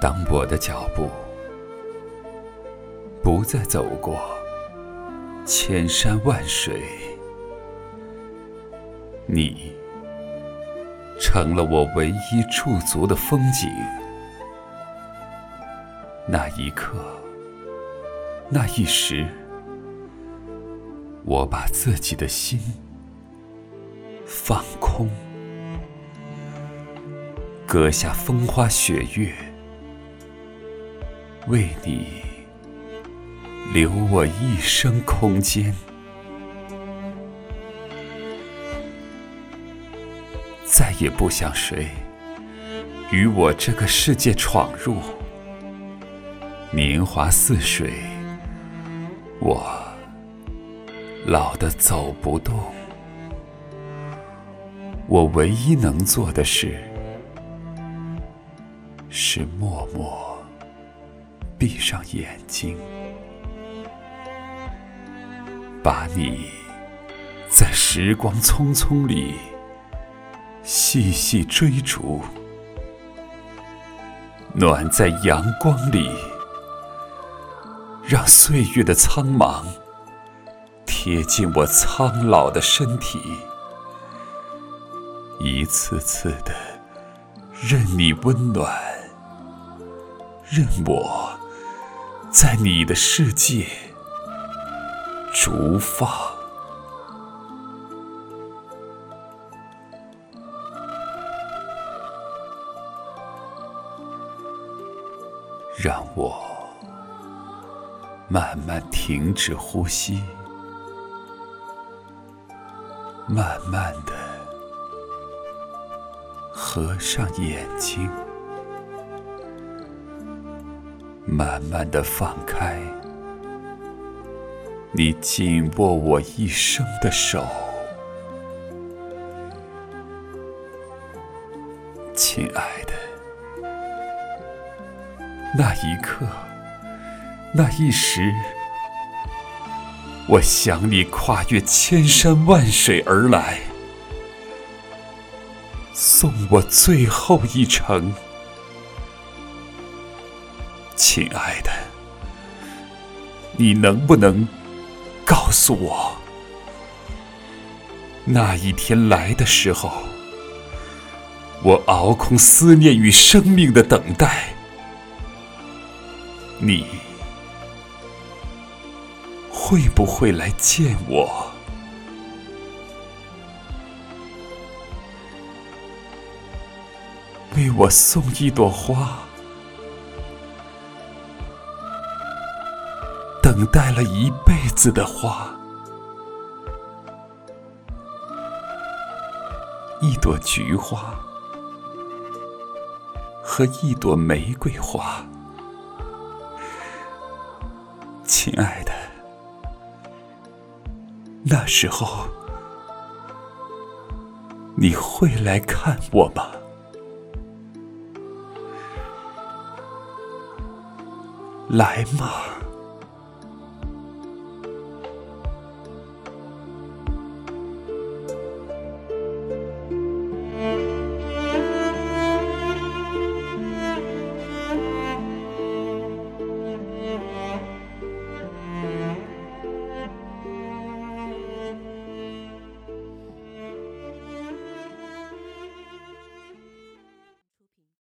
当我的脚步不再走过千山万水，你成了我唯一驻足的风景。那一刻，那一时，我把自己的心放空，割下风花雪月。为你留我一生空间，再也不想谁与我这个世界闯入。年华似水，我老得走不动。我唯一能做的事，是默默。闭上眼睛，把你在时光匆匆里细细追逐，暖在阳光里，让岁月的苍茫贴近我苍老的身体，一次次的任你温暖，任我。在你的世界逐放，让我慢慢停止呼吸，慢慢的合上眼睛。慢慢的放开，你紧握我一生的手，亲爱的，那一刻，那一时，我想你跨越千山万水而来，送我最后一程。亲爱的，你能不能告诉我，那一天来的时候，我熬空思念与生命的等待，你会不会来见我，为我送一朵花？等待了一辈子的花，一朵菊花和一朵玫瑰花，亲爱的，那时候你会来看我吗？来吗？